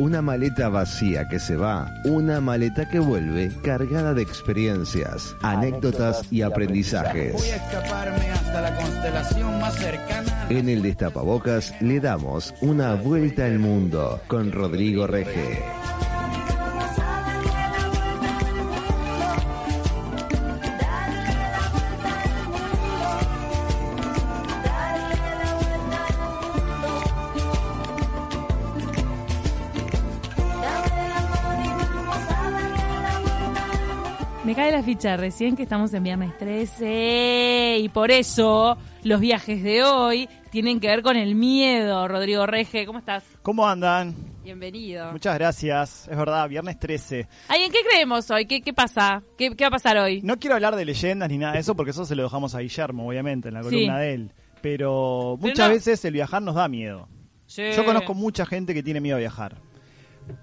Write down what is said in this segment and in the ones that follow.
Una maleta vacía que se va, una maleta que vuelve cargada de experiencias, anécdotas y aprendizajes. Voy a escaparme hasta la constelación más cercana. En el Destapabocas le damos una vuelta al mundo con Rodrigo Reje. Recién que estamos en viernes 13 y por eso los viajes de hoy tienen que ver con el miedo. Rodrigo Reje, ¿cómo estás? ¿Cómo andan? Bienvenido. Muchas gracias. Es verdad, viernes 13. Ay, ¿en qué creemos hoy? ¿Qué, qué pasa? ¿Qué, ¿Qué va a pasar hoy? No quiero hablar de leyendas ni nada de eso porque eso se lo dejamos a Guillermo, obviamente, en la Sí. columna de él. Pero Pero muchas no. veces el viajar nos da miedo. Sí. Yo conozco mucha gente que tiene miedo a viajar.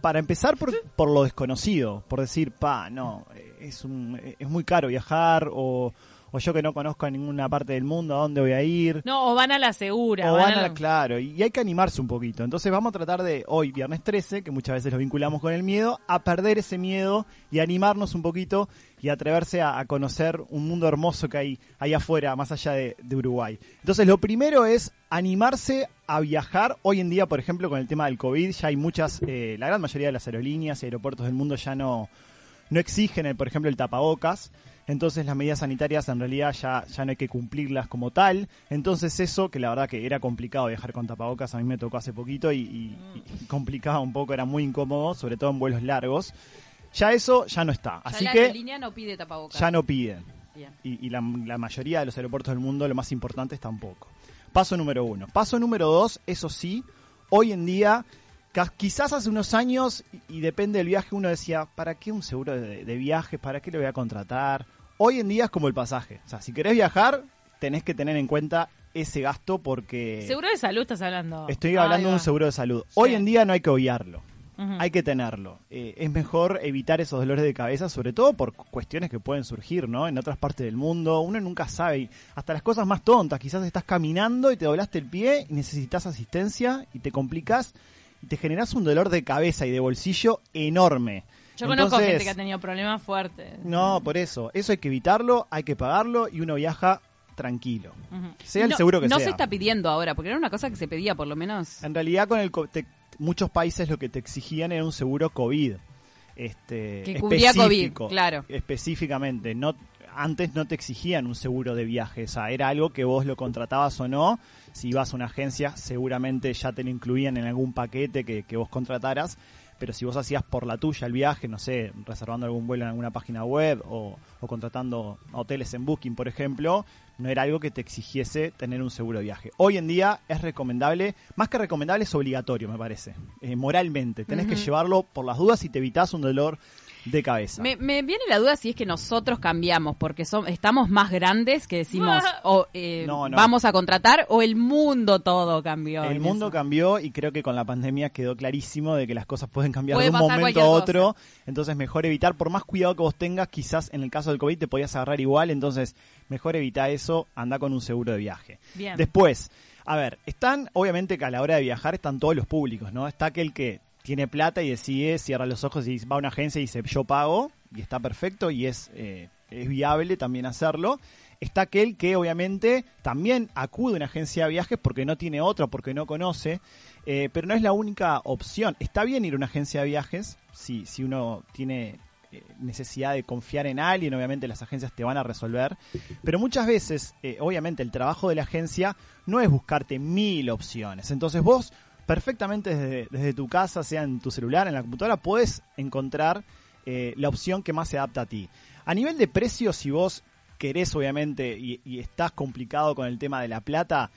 Para empezar por, por lo desconocido, por decir, pa, no, es, un, es muy caro viajar, o, o yo que no conozco a ninguna parte del mundo, ¿a dónde voy a ir? No, o van a la segura. O van a la- la- claro, y hay que animarse un poquito. Entonces vamos a tratar de hoy, viernes 13, que muchas veces lo vinculamos con el miedo, a perder ese miedo y animarnos un poquito y atreverse a, a conocer un mundo hermoso que hay ahí afuera, más allá de, de Uruguay. Entonces lo primero es animarse a viajar. Hoy en día, por ejemplo, con el tema del COVID, ya hay muchas, eh, la gran mayoría de las aerolíneas y aeropuertos del mundo ya no, no exigen, el, por ejemplo, el tapabocas. Entonces las medidas sanitarias en realidad ya, ya no hay que cumplirlas como tal. Entonces eso, que la verdad que era complicado viajar con tapabocas, a mí me tocó hace poquito y, y- y complicaba un poco, era muy incómodo, sobre todo en vuelos largos. Ya eso ya no está. Ya Así la que aerolínea no pide tapabocas. ya no piden. Y, y la, la mayoría de los aeropuertos del mundo, lo más importante es tampoco. Paso número uno. Paso número dos, eso sí, hoy en día, quizás hace unos años, y, depende del viaje, uno decía, ¿para qué un seguro de, de viaje? ¿Para qué lo voy a contratar? Hoy en día es como el pasaje. O sea, si querés viajar, tenés que tener en cuenta ese gasto porque Seguro de salud estás hablando. estoy hablando de un seguro de salud. Hoy en día no hay que obviarlo. Hay que tenerlo. Eh, es mejor evitar esos dolores de cabeza, sobre todo por cu- cuestiones que pueden surgir, ¿no? En otras partes del mundo, uno nunca sabe. Hasta las cosas más tontas, quizás estás caminando y te doblaste el pie y necesitas asistencia y te complicas y te generas un dolor de cabeza y de bolsillo enorme. Yo conozco gente que ha tenido problemas fuertes. No, por eso. Eso hay que evitarlo, hay que pagarlo y uno viaja tranquilo. Sea el no, seguro que no sea. se está pidiendo ahora, porque era una cosa que se pedía por lo menos. En realidad, con el te- muchos países lo que te exigían era un seguro COVID. Este, Que cubría específico, COVID, claro. Específicamente. No, antes no te exigían un seguro de viaje. O sea, era algo que vos lo contratabas o no. Si ibas a una agencia, seguramente ya te lo incluían en algún paquete que, que vos contrataras. Pero si vos hacías por la tuya el viaje, no sé, reservando algún vuelo en alguna página web o, o contratando hoteles en Booking, por ejemplo, no era algo que te exigiese tener un seguro de viaje. Hoy en día es recomendable, más que recomendable es obligatorio, me parece, eh, moralmente. Tenés que llevarlo por las dudas y te evitas un dolor de cabeza. Me, me viene la duda si es que nosotros cambiamos, porque son, estamos más grandes que decimos, o eh, No, no. vamos a contratar, o el mundo todo cambió. El mundo eso. cambió y creo que con la pandemia quedó clarísimo de que las cosas pueden cambiar Puede de un momento a otro. Entonces mejor evitar, por más cuidado que vos tengas, quizás en el caso del COVID te podías agarrar igual, entonces mejor evitar eso, anda con un seguro de viaje. Bien. Después, a ver, están, obviamente que a la hora de viajar están todos los públicos, ¿no? Está aquel que tiene plata y decide, cierra los ojos y va a una agencia y dice, yo pago, y está perfecto y es, eh, es viable también hacerlo. Está aquel que obviamente también acude a una agencia de viajes porque no tiene otra, porque no conoce, eh, pero no es la única opción. Está bien ir a una agencia de viajes si, si uno tiene eh, necesidad de confiar en alguien, obviamente las agencias te van a resolver, pero muchas veces, obviamente el trabajo de la agencia no es buscarte mil opciones, entonces vos perfectamente desde, desde tu casa, sea en tu celular, en la computadora, puedes encontrar eh, la opción que más se adapta a ti. A nivel de precios, si vos querés obviamente y, y estás complicado con el tema de la plata,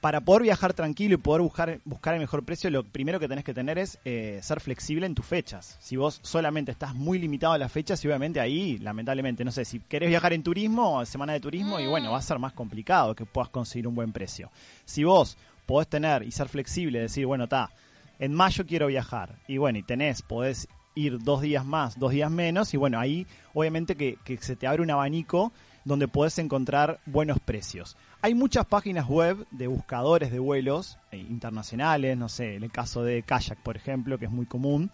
para poder viajar tranquilo y poder buscar, buscar el mejor precio, lo primero que tenés que tener es eh, ser flexible en tus fechas. Si vos solamente estás muy limitado a las fechas, y obviamente ahí, lamentablemente, no sé, si querés viajar en turismo, semana de turismo, y bueno, va a ser más complicado que puedas conseguir un buen precio. Si vos podés tener y ser flexible, decir, bueno, está, en mayo quiero viajar, y bueno, y tenés, podés ir dos días más, dos días menos, y bueno, ahí obviamente que, que se te abre un abanico donde podés encontrar buenos precios. Hay muchas páginas web de buscadores de vuelos eh, internacionales, no sé, en el caso de Kayak, por ejemplo, que es muy común,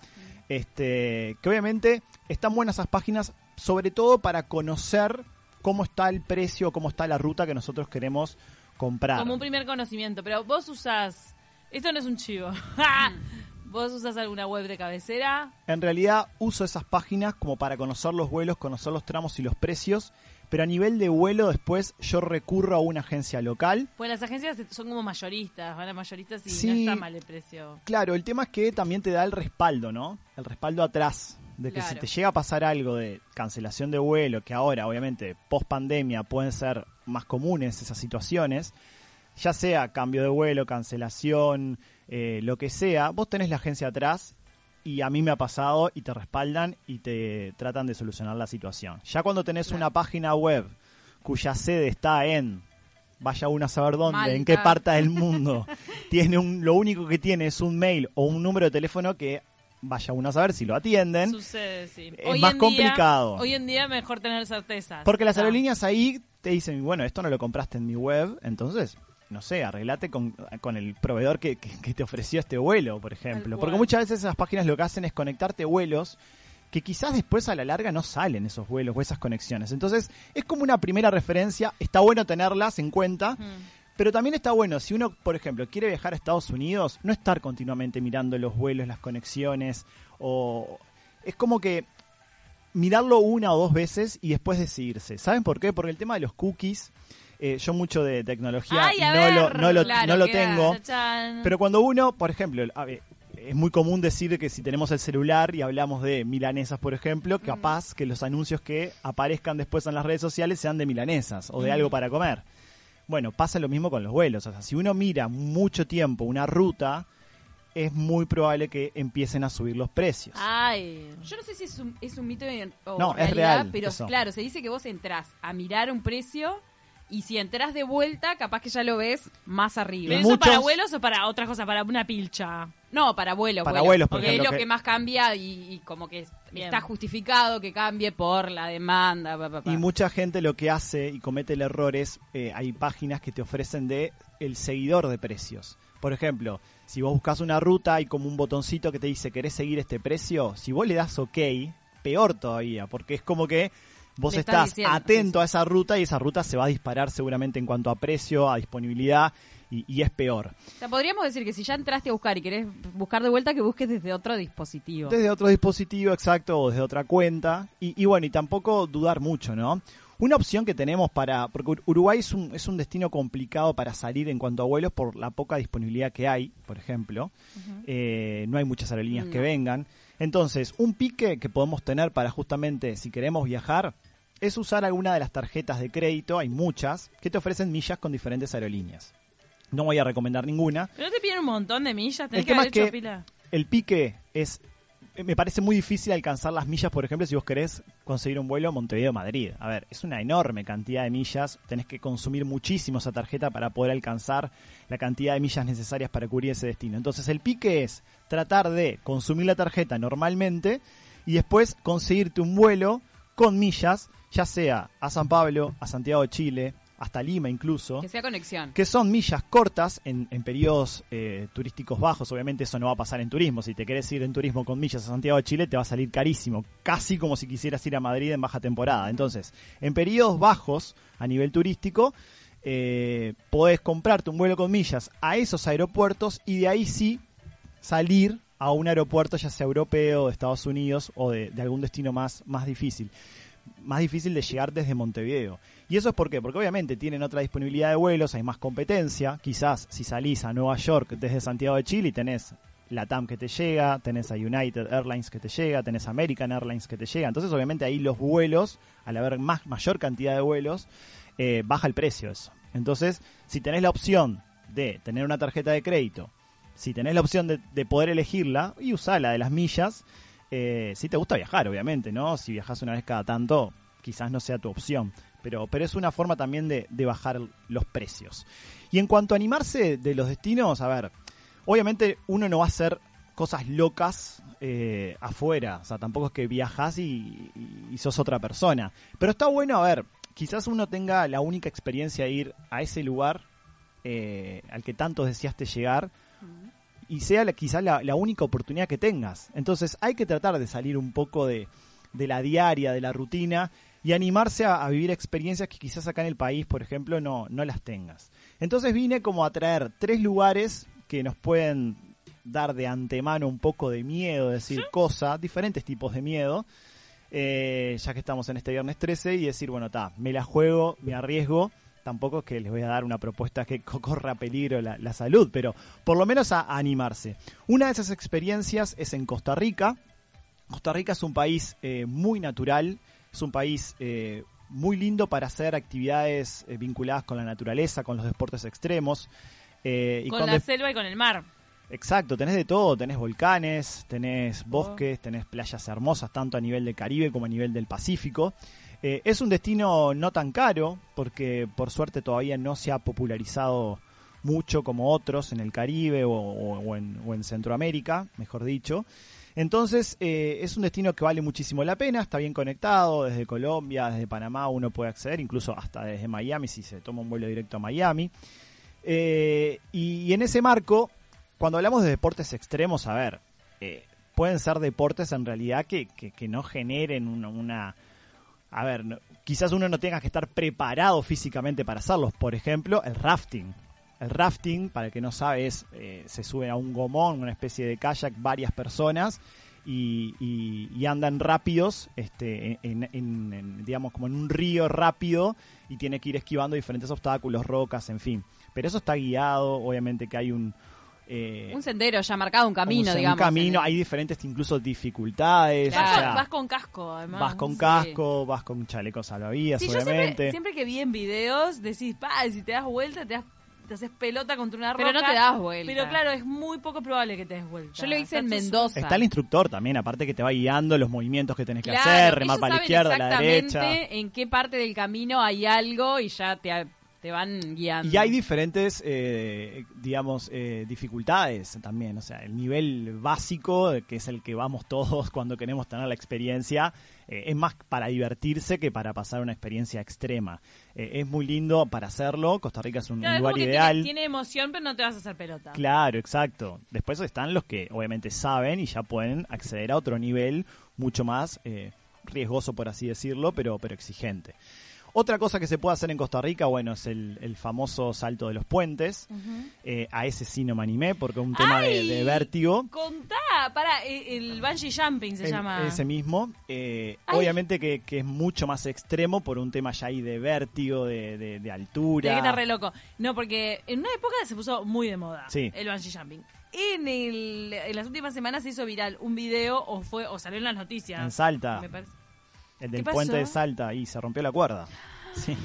este, que obviamente están buenas esas páginas, sobre todo para conocer cómo está el precio, cómo está la ruta que nosotros queremos comprar. Como un primer conocimiento, pero vos usás... Esto no es un chivo. ¿Vos usás alguna web de cabecera? En realidad uso esas páginas como para conocer los vuelos, conocer los tramos y los precios, pero a nivel de vuelo después yo recurro a una agencia local. Pues las agencias son como mayoristas, van a mayoristas y Sí. no está mal el precio. Claro, el tema es que también te da el respaldo, ¿no? El respaldo atrás. De que si te llega a pasar algo de cancelación de vuelo, que ahora obviamente post pandemia pueden ser más comunes esas situaciones, ya sea cambio de vuelo, cancelación, eh, lo que sea, vos tenés la agencia atrás y a mí me ha pasado y te respaldan y te tratan de solucionar la situación. Ya cuando tenés Claro. una página web cuya sede está en vaya uno a saber dónde, en qué parte del mundo, tiene un, lo único que tiene es un mail o un número de teléfono que vaya uno a saber si lo atienden. Sucede, sí. Es más día- complicado. hoy en día mejor tener certezas. Porque las aerolíneas ahí te dicen, bueno, esto no lo compraste en mi web, entonces, no sé, arreglate con, con el proveedor que, que- que te ofreció este vuelo, por ejemplo. Porque muchas veces esas páginas lo que hacen es conectarte vuelos que quizás después a la larga no salen esos vuelos o esas conexiones. Entonces, es como una primera referencia, está bueno tenerlas en cuenta. Mm. Pero también está bueno, si uno, por ejemplo, quiere viajar a Estados Unidos, no estar continuamente mirando los vuelos, las conexiones, o es como que mirarlo una o dos veces y después decidirse. ¿Saben por qué? Porque el tema de los cookies, eh, yo mucho de tecnología Ay, no, lo, ver, no lo, claro, no lo tengo, pero cuando uno, por ejemplo, a ver, es muy común decir que si tenemos el celular y hablamos de milanesas, por ejemplo, capaz que los anuncios que aparezcan después en las redes sociales sean de milanesas o de algo para comer. Bueno, pasa lo mismo con los vuelos. O sea, si uno mira mucho tiempo una ruta, es muy probable que empiecen a subir los precios. Ay. Yo no sé si es un, es un mito o No, es realidad, real, pero eso. claro, se dice que vos entrás a mirar un precio y si entras de vuelta, capaz que ya lo ves más arriba. ¿Pero Y eso muchos- para vuelos o para otras cosas? Para una pilcha. No, para vuelos. Para vuelos, por porque ejemplo, es lo que- que... más cambia y, y como que Bien. está justificado que cambie por la demanda. pa, pa, pa. Y mucha gente lo que hace y comete el error es, eh, hay páginas que te ofrecen de el seguidor de precios. Por ejemplo, si vos buscas una ruta hay como un botoncito que te dice, ¿querés seguir este precio? Si vos le das OK, peor todavía, porque es como que vos estás diciendo, atento a esa ruta y esa ruta se va a disparar seguramente en cuanto a precio, a disponibilidad y, y es peor. O sea, podríamos decir que si ya entraste a buscar y querés buscar de vuelta, que busques desde otro dispositivo. Desde otro dispositivo, exacto, o desde otra cuenta. Y, y bueno, y tampoco dudar mucho, ¿no? Una opción que tenemos para. Porque Ur- Uruguay es un, es un destino complicado para salir en cuanto a vuelos por la poca disponibilidad que hay, por ejemplo. Eh, no hay muchas aerolíneas que vengan. Entonces, un pique que podemos tener para justamente, si queremos viajar, es usar alguna de las tarjetas de crédito, hay muchas, que te ofrecen millas con diferentes aerolíneas. No voy a recomendar ninguna, ¿Pero te piden un montón de millas? Tenés El que tema haber es hecho que- pila. el pique es me parece muy difícil alcanzar las millas, por ejemplo, si vos querés conseguir un vuelo Montevideo-Madrid. A ver, es una enorme cantidad de millas, tenés que consumir muchísimo esa tarjeta para poder alcanzar la cantidad de millas necesarias para cubrir ese destino. Entonces el pique es tratar de consumir la tarjeta normalmente y después conseguirte un vuelo con millas, ya sea a San Pablo, a Santiago de Chile, hasta Lima incluso Que sea conexión. que son millas cortas en, en periodos eh, turísticos bajos. Obviamente eso no va a pasar en turismo. Si te querés ir en turismo con millas a Santiago de Chile te va a salir carísimo, casi como si quisieras ir a Madrid en baja temporada. Entonces, en periodos bajos a nivel turístico, eh, podés comprarte un vuelo con millas a esos aeropuertos y de ahí sí salir a un aeropuerto ya sea europeo, de Estados Unidos o de, de algún destino más, más difícil. Más difícil de llegar desde Montevideo. ¿Y eso es por qué? Porque obviamente tienen otra disponibilidad de vuelos, hay más competencia. Quizás si salís a Nueva York desde Santiago de Chile tenés la TAM que te llega, tenés a United Airlines que te llega, tenés American Airlines que te llega. Entonces obviamente ahí los vuelos, al haber más, mayor cantidad de vuelos, eh, baja el precio eso. Entonces, si tenés la opción de tener una tarjeta de crédito, si tenés la opción de, de poder elegirla y usar la de las millas, eh, si te gusta viajar, obviamente, ¿no? Si viajas una vez cada tanto, quizás no sea tu opción. Pero, pero es una forma también de, de bajar los precios. Y en cuanto a animarse de los destinos, a ver, obviamente uno no va a hacer cosas locas eh, afuera. O sea, tampoco es que viajas y, sos otra persona. Pero está bueno, a ver, quizás uno tenga la única experiencia de ir a ese lugar eh, al que tanto deseaste llegar y sea la- quizás la, la única oportunidad que tengas. Entonces hay que tratar de salir un poco de, de la diaria, de la rutina y animarse a, a vivir experiencias que quizás acá en el país, por ejemplo, no, no las tengas. Entonces vine como a traer tres lugares que nos pueden dar de antemano un poco de miedo, decir cosa, diferentes tipos de miedo, eh, ya que estamos en este viernes 13 y decir, bueno, está, me la juego, me arriesgo. Tampoco es que les voy a dar una propuesta que co- corra peligro la, la salud, pero por lo menos a, a animarse. Una de esas experiencias es en Costa Rica. Costa Rica es un país eh, muy natural, es un país eh, muy lindo para hacer actividades eh, vinculadas con la naturaleza, con los deportes extremos. eh, y con con la selva y con el mar. Exacto, tenés de todo, tenés volcanes, Oh. tenés bosques, tenés playas hermosas, tanto a nivel del Caribe como a nivel del Pacífico. Eh, es un destino no tan caro, porque por suerte todavía no se ha popularizado mucho como otros en el Caribe o, en, Centroamérica, mejor dicho. Entonces eh, es un destino que vale muchísimo la pena, está bien conectado, desde Colombia, desde Panamá uno puede acceder, incluso hasta desde Miami si se toma un vuelo directo a Miami. Eh, y, en ese marco, cuando hablamos de deportes extremos, a ver, pueden ser deportes en realidad que, que, no generen una- A ver, quizás uno no tenga que estar preparado físicamente para hacerlos. Por ejemplo, el rafting. El rafting, para el que no sabe, es eh, se sube a un gomón, una especie de kayak, varias personas y, y- y andan rápidos, este, en, en- en, digamos, como en un río rápido y tiene que ir esquivando diferentes obstáculos, rocas, en fin. Pero eso está guiado, obviamente que hay un... eh, Un sendero ya marcado, un camino, un, un digamos. camino, en el- hay diferentes incluso dificultades. Vas, o con, sea, vas con casco, además. vas con sí. casco, vas con chaleco salvavidas, Sí, yo siempre, obviamente. siempre que vi en videos, decís, pa, si te das vuelta, te, das- te haces pelota contra una roca. Pero no te das vuelta. Pero claro, es muy poco probable que te des vuelta. Yo lo hice en Mendoza. Está el instructor también, aparte que te va guiando los movimientos que tenés que Claro, hacer, remar para la izquierda, a la derecha. en qué parte del camino hay algo y ya te, te van guiando. Y hay diferentes, eh, digamos, eh, dificultades también. O sea, el nivel básico, que es el que vamos todos cuando queremos tener la experiencia, eh, es más para divertirse que para pasar una experiencia extrema. Eh, es muy lindo para hacerlo. Costa Rica es un, Claro, un es lugar como que ideal. Tiene, tiene emoción, pero no te vas a hacer pelota. Claro, exacto. Después están los que obviamente saben y ya pueden acceder a otro nivel mucho más eh, riesgoso, por así decirlo, pero, pero exigente. Otra cosa que se puede hacer en Costa Rica, bueno, es el, el famoso salto de los puentes. Eh, a ese sí no me animé porque es un tema de, vértigo. Contá, para, el bungee jumping se El- llama. Ese mismo. Eh, obviamente que, que es mucho más extremo por un tema ya ahí de vértigo, de, de- de altura. Que estar re loco. No, porque en una época se puso muy de moda Sí. el bungee jumping. En, el, en las últimas semanas se hizo viral un video o fue o salió en las noticias. En Salta. Me parece. El ¿Qué del puente de Salta y se rompió la cuerda. Sí.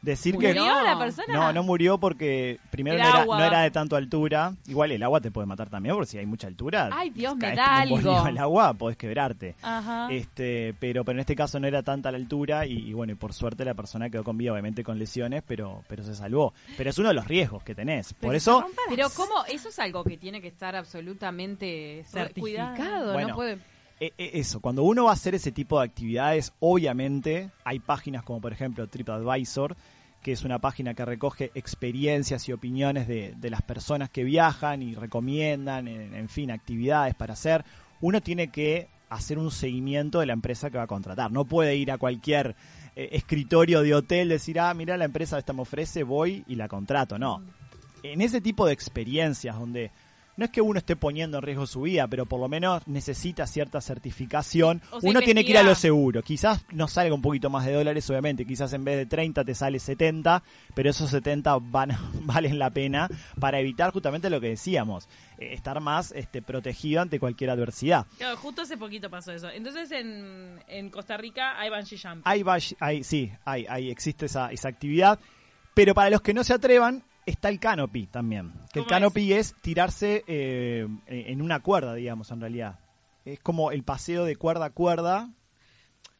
Decir que ¿Murió No. la persona? no, no murió porque primero no era, no era de tanto altura. Igual el agua te puede matar también, porque si hay mucha altura. Ay, Dios, me da algo. al agua, podés quebrarte. Ajá. Este, pero, pero en este caso no era tanta la altura y, y bueno, y por suerte la persona quedó con vida, obviamente con lesiones, pero, pero se salvó. Pero es uno de los riesgos que tenés. Por Pero eso, rompa la- Pero cómo, eso es algo que tiene que estar absolutamente Cuidado. certificado, Bueno, no puede... E- e- Eso, cuando uno va a hacer ese tipo de actividades, obviamente hay páginas como por ejemplo TripAdvisor, que es una página que recoge experiencias y opiniones de, de las personas que viajan y recomiendan, en, en fin, actividades para hacer. Uno tiene que hacer un seguimiento de la empresa que va a contratar. No puede ir a cualquier eh, escritorio de hotel, decir, ah, mira, la empresa esta me ofrece, voy y la contrato. No. En ese tipo de experiencias donde no es que uno esté poniendo en riesgo su vida, pero por lo menos necesita cierta certificación. O sea, uno tiene que ir a lo seguro. Quizás nos salga un poquito más de dólares, obviamente. Quizás en vez de 30 te sale 70, pero esos 70 van, valen la pena para evitar justamente lo que decíamos, eh, estar más este, protegido ante cualquier adversidad. Claro, justo hace poquito pasó eso. Entonces en, en Costa Rica hay bungee jumping. Hay, hay sí, hay, hay, existe esa, esa actividad. Pero para los que no se atrevan, está el canopy también. Que el ¿Cómo canopy es, tirarse eh, en una cuerda, digamos, en realidad. Es como el paseo de cuerda a cuerda ¿No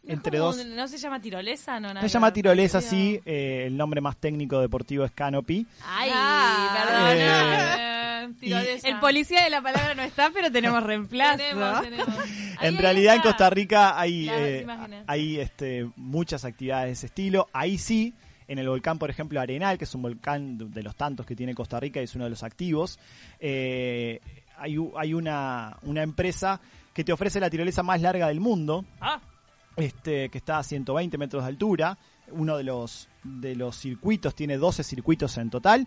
es entre como dos. un- ¿No se llama tirolesa? No, nada Se llama tirolesa, Sí, eh, el nombre más técnico deportivo es canopy. Ay, Ah, perdón. eh. El policía de la palabra no está, pero tenemos reemplazo. Tenemos, tenemos. Ahí, En realidad en. Costa Rica hay, eh, hay este, muchas actividades de ese estilo. Ahí sí, en el volcán, por ejemplo, Arenal, que es un volcán de- los tantos que tiene Costa Rica y es uno de los activos, eh, hay, una, una empresa que te ofrece la tirolesa más larga del mundo, Ah, este, que está a 120 metros de altura. Uno de los, de los circuitos, tiene 12 circuitos en total.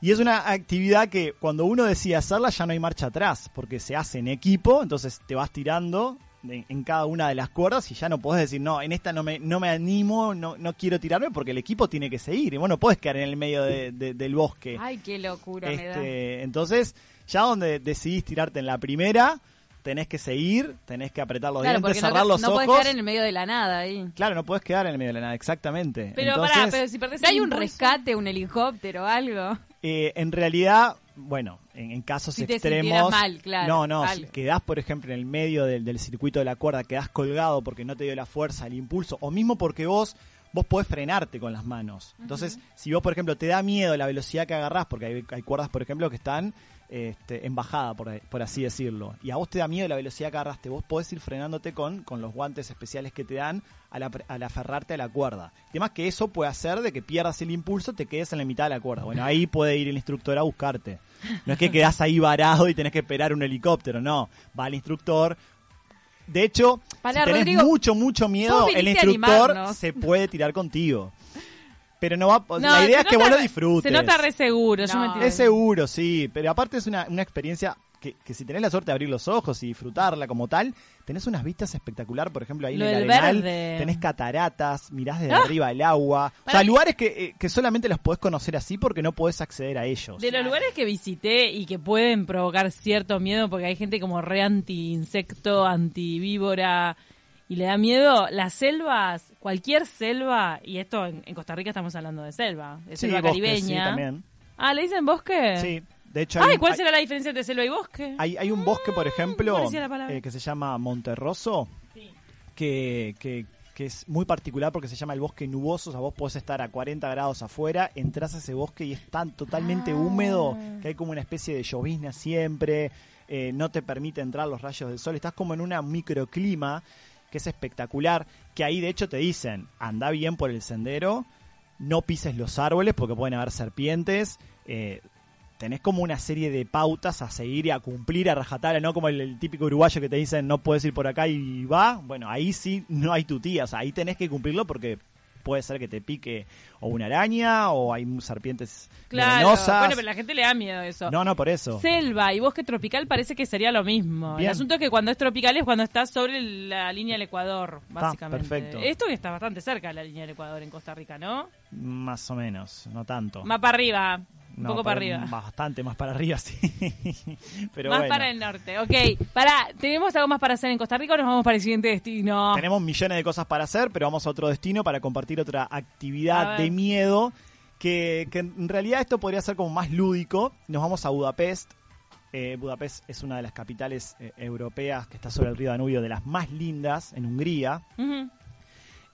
Y es una actividad que cuando uno decide hacerla ya no hay marcha atrás, porque se hace en equipo, entonces te vas tirando en, en cada una de las cuerdas y ya no podés decir, no, en esta no me, no me animo, no, no quiero tirarme porque el equipo tiene que seguir. Y vos no podés quedar en el medio de- de- del bosque. Ay, qué locura me da. Este, entonces, ya donde decidís tirarte en la primera, tenés que seguir, tenés que apretar los Claro, dientes, no, cerrar te- los no ojos. podés quedar en el medio de la nada ahí. Claro, no podés quedar en el medio de la nada, exactamente. pero Entonces, pará, pero si perdés ¿No hay un rescate, un helicóptero o algo? eh, en realidad, bueno, en, en casos Si te extremos. mal, claro, no, no, algo. si quedás, por ejemplo, en el medio del, del circuito de la cuerda, quedás colgado porque no te dio la fuerza, el impulso, o mismo porque vos. Vos podés frenarte con las manos. Entonces, si vos, por ejemplo, te da miedo la velocidad que agarrás, porque hay, hay cuerdas, por ejemplo, que están este, en bajada, por, por así decirlo, y a vos te da miedo la velocidad que agarraste, vos podés ir frenándote con, con los guantes especiales que te dan al, al aferrarte a la cuerda. Además que eso puede hacer de que pierdas el impulso, te quedes en la mitad de la cuerda. Bueno, ahí puede ir el instructor a buscarte. No es que quedás ahí varado y tenés que esperar un helicóptero, no. Va el instructor. De hecho, Pará, si tenés Rodrigo, mucho, mucho miedo, el instructor se puede tirar contigo. Pero no va, No, la idea es que nota- vos lo disfrutes. Se nota re seguro. yo me tiré. Es seguro, sí, pero aparte es una, una experiencia que, que si tenés la suerte de abrir los ojos y disfrutarla como tal, tenés unas vistas espectacular, por ejemplo, ahí Lo en el Arenal, verde. tenés cataratas, mirás desde Ah. arriba el agua, o sea, mí- lugares que, eh, que solamente los podés conocer así porque no podés acceder a ellos. De los lugares que visité y que pueden provocar cierto miedo, porque hay gente como re anti-insecto, anti-víbora, y le da miedo, las selvas, cualquier selva, y esto en, en Costa Rica estamos hablando de selva, de Sí, selva caribeña. sí, también. Ah, ¿le dicen bosque? Sí, de hecho hay, Ay, un- ¿cuál hay- será la diferencia entre selva y bosque? hay, hay un bosque, por ejemplo, la palabra. eh, que se llama Monterroso, Sí. que, que, que es muy particular porque se llama el bosque nuboso, o sea, vos podés estar a 40 grados afuera, entras a ese bosque y es tan totalmente Ah. húmedo que hay como una especie de llovizna siempre, eh, no te permite entrar los rayos del sol, estás como en un microclima que es espectacular, que ahí de hecho te dicen, anda bien por el sendero, no pises los árboles porque pueden haber serpientes, eh, tenés como una serie de pautas a seguir y a cumplir a rajatabla, no como el, el típico uruguayo que te dicen no puedes ir por acá y va. Bueno, ahí sí no hay tu tía, o sea, ahí tenés que cumplirlo porque puede ser que te pique o una araña o hay serpientes Claro. venenosas. Bueno, pero la gente le da miedo eso. No, no, por eso. Selva y bosque tropical parece que sería lo mismo. Bien. El asunto es que cuando es tropical es cuando estás sobre la línea del Ecuador, básicamente. perfecto. Esto que está bastante cerca de la línea del Ecuador en Costa Rica, ¿no? Más o menos, no tanto. Más para arriba, un No, poco para arriba. Bastante más para arriba, sí. pero más bueno. para el norte. Ok, para, ¿tenemos algo más para hacer en Costa Rica o nos vamos para el siguiente destino? Tenemos millones de cosas para hacer, pero vamos a otro destino para compartir otra actividad de miedo. Que, que en realidad esto podría ser como más lúdico. Nos vamos a Budapest. Eh, Budapest es una de las capitales eh, europeas que está sobre el río Danubio, de las más lindas en Hungría. Ujú.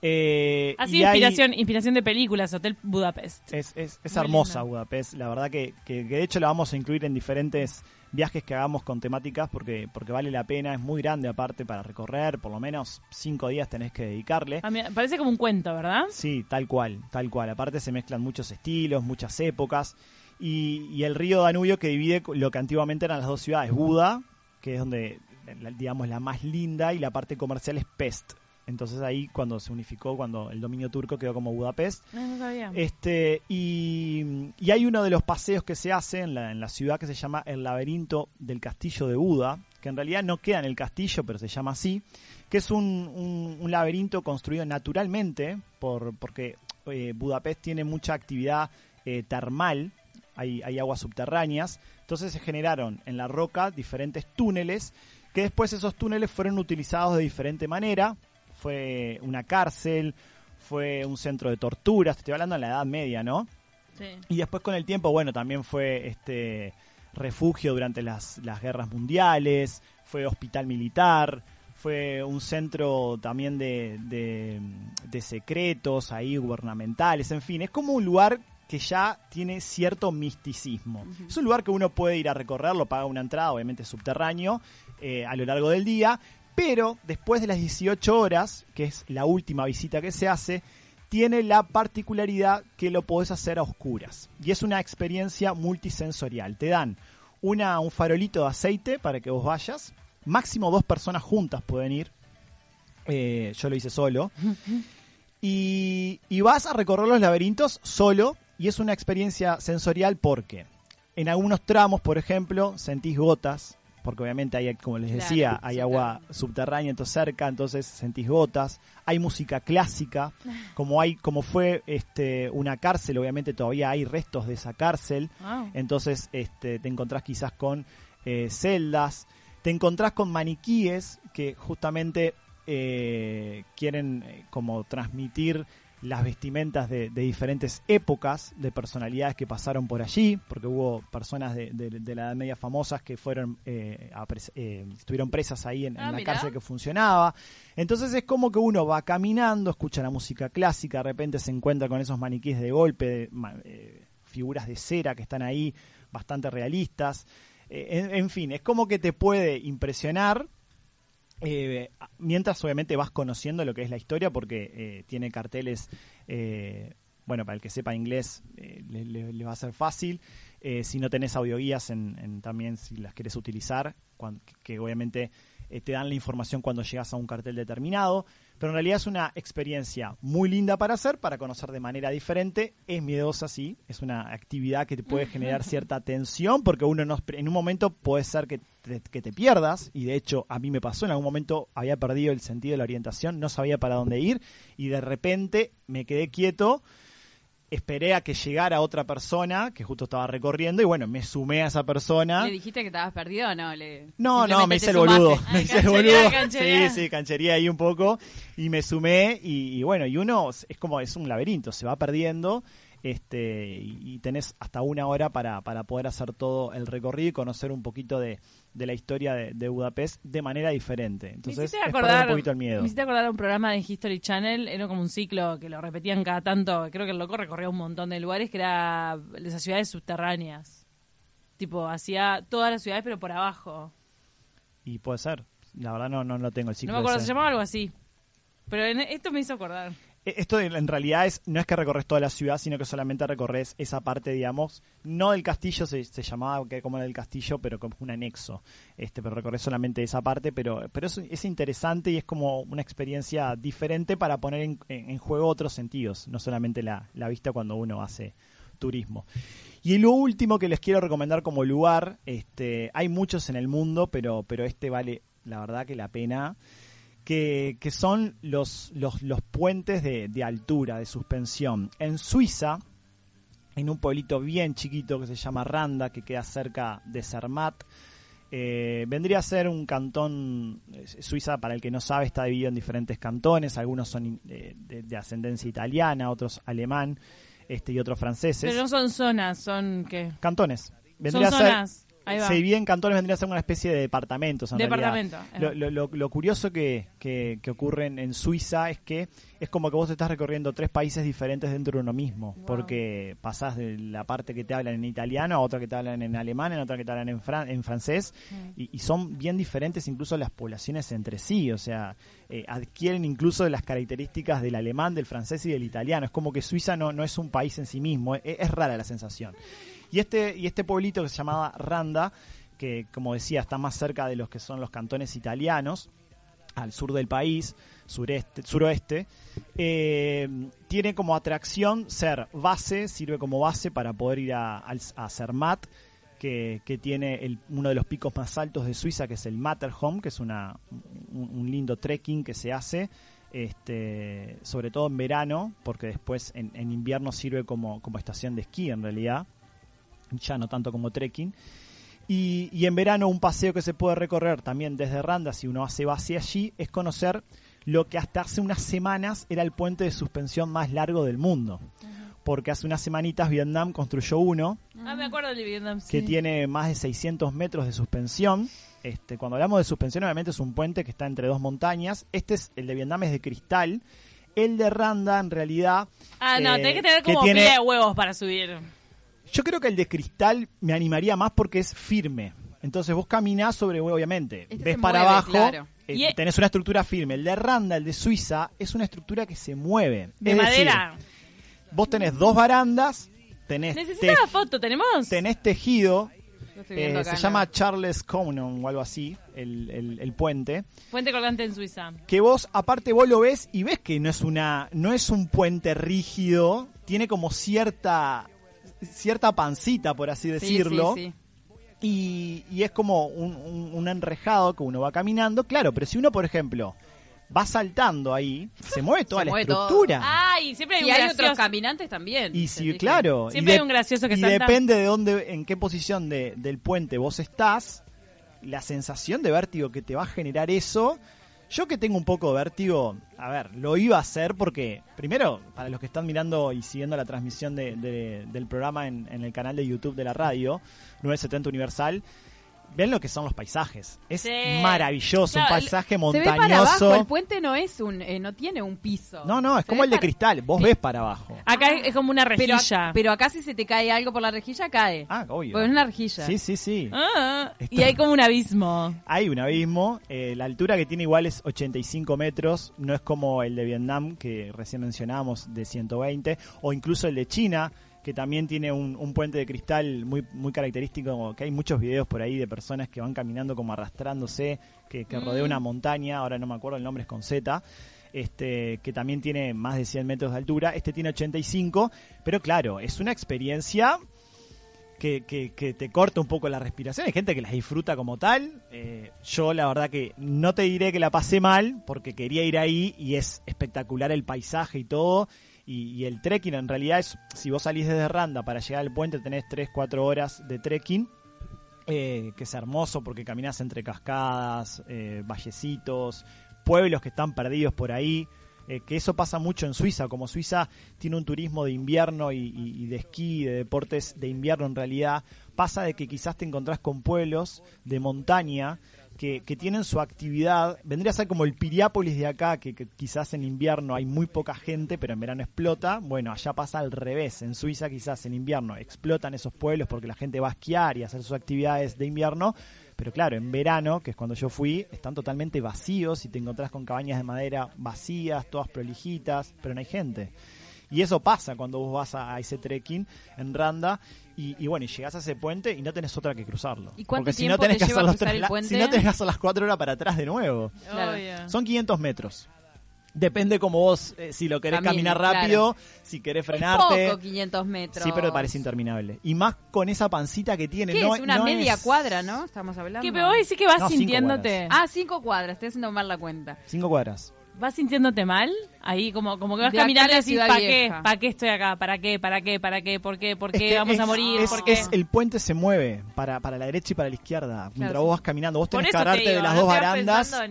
Eh, Así hay- inspiración, inspiración de películas, Hotel Budapest. es, es, es hermosa. Budapest, la verdad que, que- que de hecho la vamos a incluir en diferentes viajes que hagamos con temáticas porque, porque vale la pena, es muy grande aparte para recorrer, por lo menos cinco días tenés que dedicarle. Ah, mira, parece como un cuento, ¿verdad? Sí, tal cual, tal cual. Aparte se mezclan muchos estilos, muchas épocas. Y, y el río Danubio que divide lo que antiguamente eran las dos ciudades, Buda, que es donde, la- digamos, la más linda, y la parte comercial es Pest. Entonces ahí cuando se unificó, cuando el dominio turco quedó como Budapest. No, sabía. Este, y, y hay uno de los paseos que se hace en la, en la ciudad que se llama el laberinto del castillo de Buda, que en realidad no queda en el castillo, pero se llama así, que es un, un- un laberinto construido naturalmente, por, porque eh, Budapest tiene mucha actividad eh, termal, hay, hay aguas subterráneas, entonces se generaron en la roca diferentes túneles, que después esos túneles fueron utilizados de diferente manera, fue una cárcel, fue un centro de torturas, estoy hablando en la Edad Media, ¿no? Sí. Y después con el tiempo, bueno, también fue este refugio durante las, las guerras mundiales, fue hospital militar, fue un centro también de, de, de secretos ahí gubernamentales, en fin, es como un lugar que ya tiene cierto misticismo. Es un lugar que uno puede ir a recorrerlo, paga una entrada, obviamente subterráneo, eh, a lo largo del día, pero después de las 18 horas, que es la última visita que se hace, tiene la particularidad que lo podés hacer a oscuras. Y es una experiencia multisensorial. Te dan una, un farolito de aceite para que vos vayas. Máximo dos personas juntas pueden ir. Eh, yo lo hice solo. Y, y vas a recorrer los laberintos solo. Y es una experiencia sensorial porque en algunos tramos, por ejemplo, sentís gotas porque obviamente hay, como les Claro, decía, hay agua subterránea entonces cerca, entonces sentís gotas, hay música clásica, como hay, como fue este una cárcel, obviamente todavía hay restos de esa cárcel, Wow. entonces este, te encontrás quizás con eh, celdas, te encontrás con maniquíes que justamente eh, quieren eh, como transmitir las vestimentas de, de diferentes épocas, de personalidades que pasaron por allí, porque hubo personas de, de- de la Edad Media famosas que fueron eh, pres- eh, estuvieron presas ahí en, en Ah, la mirá. cárcel que funcionaba. Entonces es como que uno va caminando, escucha la música clásica, de repente se encuentra con esos maniquíes de golpe, eh, figuras de cera que están ahí, bastante realistas. Eh, en, en fin, es como que te puede impresionar, eh, mientras obviamente vas conociendo lo que es la historia, porque eh, tiene carteles, eh, bueno, para el que sepa inglés eh, le, le- va a ser fácil. Eh, si no tenés audioguías, en, también si las querés utilizar, cuan- que obviamente eh, te dan la información cuando llegas a un cartel determinado. Pero en realidad es una experiencia muy linda para hacer, para conocer de manera diferente. Es miedosa, sí. Es una actividad que te puede generar cierta tensión, porque uno no, en un momento puede ser que te, que te pierdas. Y de hecho, a mí me pasó. En algún momento había perdido el sentido de la orientación, no sabía para dónde ir. Y de repente me quedé quieto. Esperé a que llegara otra persona que justo estaba recorriendo y bueno, me sumé a esa persona. ¿Le dijiste que estabas perdido o no? Le, No, no, me hice el boludo. Ah, Me hice el boludo. canchería. Sí, sí, canchería ahí un poco. Y me sumé y, y bueno, y uno es como, es un laberinto, se va perdiendo. Este, y, tenés hasta una hora para, para poder hacer todo el recorrido y conocer un poquito de, de la historia de, de Budapest de manera diferente. Me Entonces, perder acordar, un poquito el miedo. me hiciste acordar un programa de History Channel, era como un ciclo que lo repetían cada tanto, creo que el loco recorría un montón de lugares, que era esas ciudades subterráneas. Tipo, hacía todas las ciudades pero por abajo. Y puede ser. La verdad no, no lo tengo el ciclo. No me acuerdo, se llamaba algo así. Pero en- esto me hizo acordar. Eh, Esto en realidad es no es que recorres toda la ciudad, sino que solamente recorres esa parte, digamos, no del castillo, se, llamaba como era el castillo, pero como un anexo. Este, pero recorres solamente esa parte, pero, pero es, es interesante y es como una experiencia diferente para poner en- en juego otros sentidos, no solamente la, la vista cuando uno hace turismo. Y lo último que les quiero recomendar como lugar, este, hay muchos en el mundo, pero, pero este vale la verdad que la pena que, que son los, los, los puentes de, de altura, de suspensión. En Suiza, en un pueblito bien chiquito que se llama Randa, que queda cerca de Zermatt, eh, vendría a ser un cantón, eh, Suiza para el que no sabe está dividido en diferentes cantones, algunos son eh, de, de ascendencia italiana, otros alemán este, y otros franceses. Pero no son zonas, son ¿qué? Cantones. Son Vendría a ser, zonas. Ahí va. se divide en cantones, vendría a ser una especie de departamentos. En. Departamento. Lo, lo- curioso que, que, que ocurre en, en Suiza es que es como que vos estás recorriendo tres países diferentes dentro de uno mismo, Wow. porque pasás de la parte que te hablan en italiano a otra que te hablan en alemán, en otra que te hablan en, fran- en francés, Mm. y, y son bien diferentes incluso las poblaciones entre sí, o sea, eh, adquieren incluso las características del alemán, del francés y del italiano. Es como que Suiza no, no es un país en sí mismo, es, es rara la sensación. Y este, y este pueblito que se llamaba Randa, que como decía está más cerca de los que son los cantones italianos, al sur del país, sureste, suroeste, eh, tiene como atracción ser base, sirve como base para poder ir a, a Zermatt, que, que tiene el- uno de los picos más altos de Suiza, que es el Matterhorn, que es una, un, un lindo trekking que se hace, este, sobre todo en verano, porque después en, en invierno sirve como, como estación de esquí en realidad, ya no tanto como trekking. Y, y en verano un paseo que se puede recorrer también desde Randa, si uno hace base allí, es conocer lo que hasta hace unas semanas era el puente de suspensión más largo del mundo. Porque hace unas semanitas Vietnam construyó uno Ah, me acuerdo de Vietnam. que tiene más de 600 metros de suspensión. Este, cuando hablamos de suspensión, obviamente es un puente que está entre dos montañas. Este es el de Vietnam es de cristal. El de Randa, en realidad. Ah, no, eh, tenés que tener que como tiene- pila de huevos para subir. Yo creo que el de cristal me animaría más porque es firme. Entonces vos caminás sobre, obviamente, Este ves para mueve, abajo, claro. eh, Y tenés una estructura firme. El de Randa, el de Suiza, es una estructura que se mueve. De Es decir, madera. vos tenés dos barandas, tenés, Necesito te- la foto, ¿tenemos? tenés tejido, eh, se llama la- Charles Conon o algo así, el, el- el puente. Puente colgante en Suiza. que vos aparte vos lo ves y ves que no es una no es un puente rígido tiene como cierta cierta pancita por así Sí, decirlo sí, sí. Y, y es como un, un- un enrejado que uno va caminando claro pero si uno por ejemplo va saltando ahí se mueve toda Se la mueve todo. estructura Ay, siempre hay Y un hay gracioso. otros caminantes también. y si dije. claro Siempre y hay un gracioso que y salta. depende de dónde en qué posición de- del puente vos estás la sensación de vértigo que te va a generar eso yo que tengo un poco de vértigo a ver lo iba a hacer porque primero para los que están mirando y siguiendo la transmisión de- de- del programa en, en el canal de YouTube de la radio 970 Universal ven lo que son los paisajes es Sí. maravilloso un paisaje Se ve montañoso para abajo, el puente no es un, eh, no tiene un piso. no no es Se como el de para- cristal vos ves para abajo Acá es como una Pero, rejilla. pero acá si se te cae algo por la rejilla, cae. ah obvio Porque es una rejilla. sí sí sí Ah, y hay como un abismo. Hay un abismo, eh, la altura que tiene igual es 85 metros, no es como el de Vietnam que recién mencionábamos de 120, o incluso el de China, que también tiene un, un puente de cristal muy, muy característico, que hay muchos videos por ahí de personas que van caminando como arrastrándose, que, que rodea una montaña, ahora no me acuerdo el nombre es con Z. Este, que también tiene más de 100 metros de altura, este tiene 85, pero claro, es una experiencia que, que- que te corta un poco la respiración. Hay gente que las disfruta como tal. Eh, yo la verdad que no te diré que la pasé mal porque quería ir ahí y es espectacular el paisaje y todo. Y, el trekking en realidad es, si vos salís desde Randa para llegar al puente tenés 3-4 horas de trekking. eh, que es hermoso porque caminás entre cascadas, eh, vallecitos, pueblos que están perdidos por ahí. eh, que eso pasa mucho en Suiza, como Suiza tiene un turismo de invierno y, y- y de esquí, de deportes de invierno en realidad, pasa de que quizás te encontrás con pueblos de montaña que, que tienen su actividad, vendría a ser como el Piriápolis de acá, que, que quizás en invierno hay muy poca gente, pero en verano explota, bueno, allá pasa al revés, en Suiza quizás en invierno explotan esos pueblos porque la gente va a esquiar y hacer sus actividades de invierno, pero claro, en verano, que es cuando yo fui, están totalmente vacíos y te encontrás con cabañas de madera vacías, todas prolijitas, pero no hay gente. Y eso pasa cuando vos vas a ese trekking en Randa y, y bueno, y llegás a ese puente y no tenés otra que cruzarlo. ¿Y cuánto Porque si tiempo no tenés te que hacer los trasla- puente? si no tenés que hacer las cuatro horas para atrás de nuevo. Claro. Son 500 metros. Depende como vos, eh, si lo querés Camines, caminar rápido, si querés frenarte. Poco, 500 metros. Sí, pero parece interminable. Y más con esa pancita que tiene. ¿Qué no, es? Una no media es- cuadra, ¿no? Estamos hablando. ¿Qué, pero vos decís que vas No, cinco sintiéndote. Ah, cinco cuadras. Estoy haciendo mal la cuenta. Cinco cuadras. ¿Vas sintiéndote mal? Ahí como, como que vas caminando y a decís, ¿para qué? ¿Para qué estoy acá? ¿Para qué? ¿Para qué? ¿Para qué? ¿Por qué? ¿Por qué? Es que ¿Vamos a es- morir? Es, ¿Por qué? es- el puente se mueve para, para la derecha y para la izquierda. Mientras sí. vos vas caminando, vos Por tenés que eso te agarrarte de las ¿no dos barandas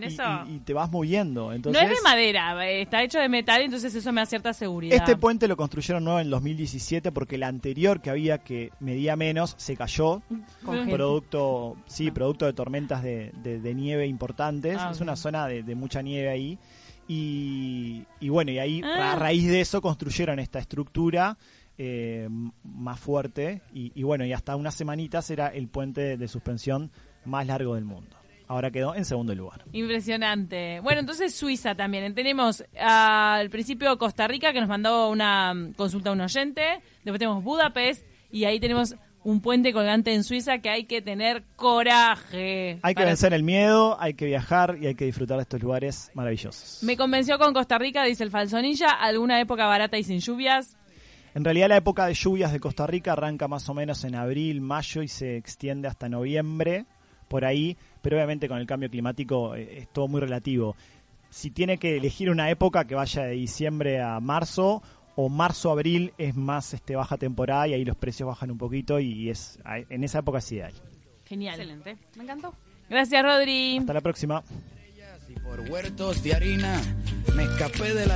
y, y- y te vas moviendo. Entonces, no es de madera, eh, está hecho de metal, entonces eso me da cierta seguridad. Este puente lo construyeron nuevo en 2017 porque el anterior que había que medía menos se cayó. Con gente. producto sí producto de tormentas de, de- de nieve importantes Ah, es ok. una zona de, de mucha nieve ahí y, y bueno y ahí Ah. a raíz de eso construyeron esta estructura eh, más fuerte y, y bueno y hasta unas semanitas era el puente de suspensión más largo del mundo ahora quedó en segundo lugar Impresionante. Bueno, entonces Suiza también. Tenemos al principio Costa Rica, que nos mandó una mm, consulta a un oyente. Después tenemos Budapest. Y ahí tenemos un puente colgante en Suiza que hay que tener coraje. hay que para- vencer el miedo hay que viajar y hay que disfrutar de estos lugares maravillosos Me convenció con Costa Rica, dice el Falsonilla. Alguna época barata y sin lluvias. En realidad la época de lluvias de Costa Rica arranca más o menos en abril, mayo y se extiende hasta noviembre, por ahí, pero obviamente con el cambio climático eh, es todo muy relativo. Si tiene que elegir una época que vaya de diciembre a marzo o marzo a abril es más este baja temporada y ahí los precios bajan un poquito y es en esa época es ideal. Genial. Excelente. Me encantó. Gracias, Rodri. Hasta la próxima. Y por huertos de harina me escapé de la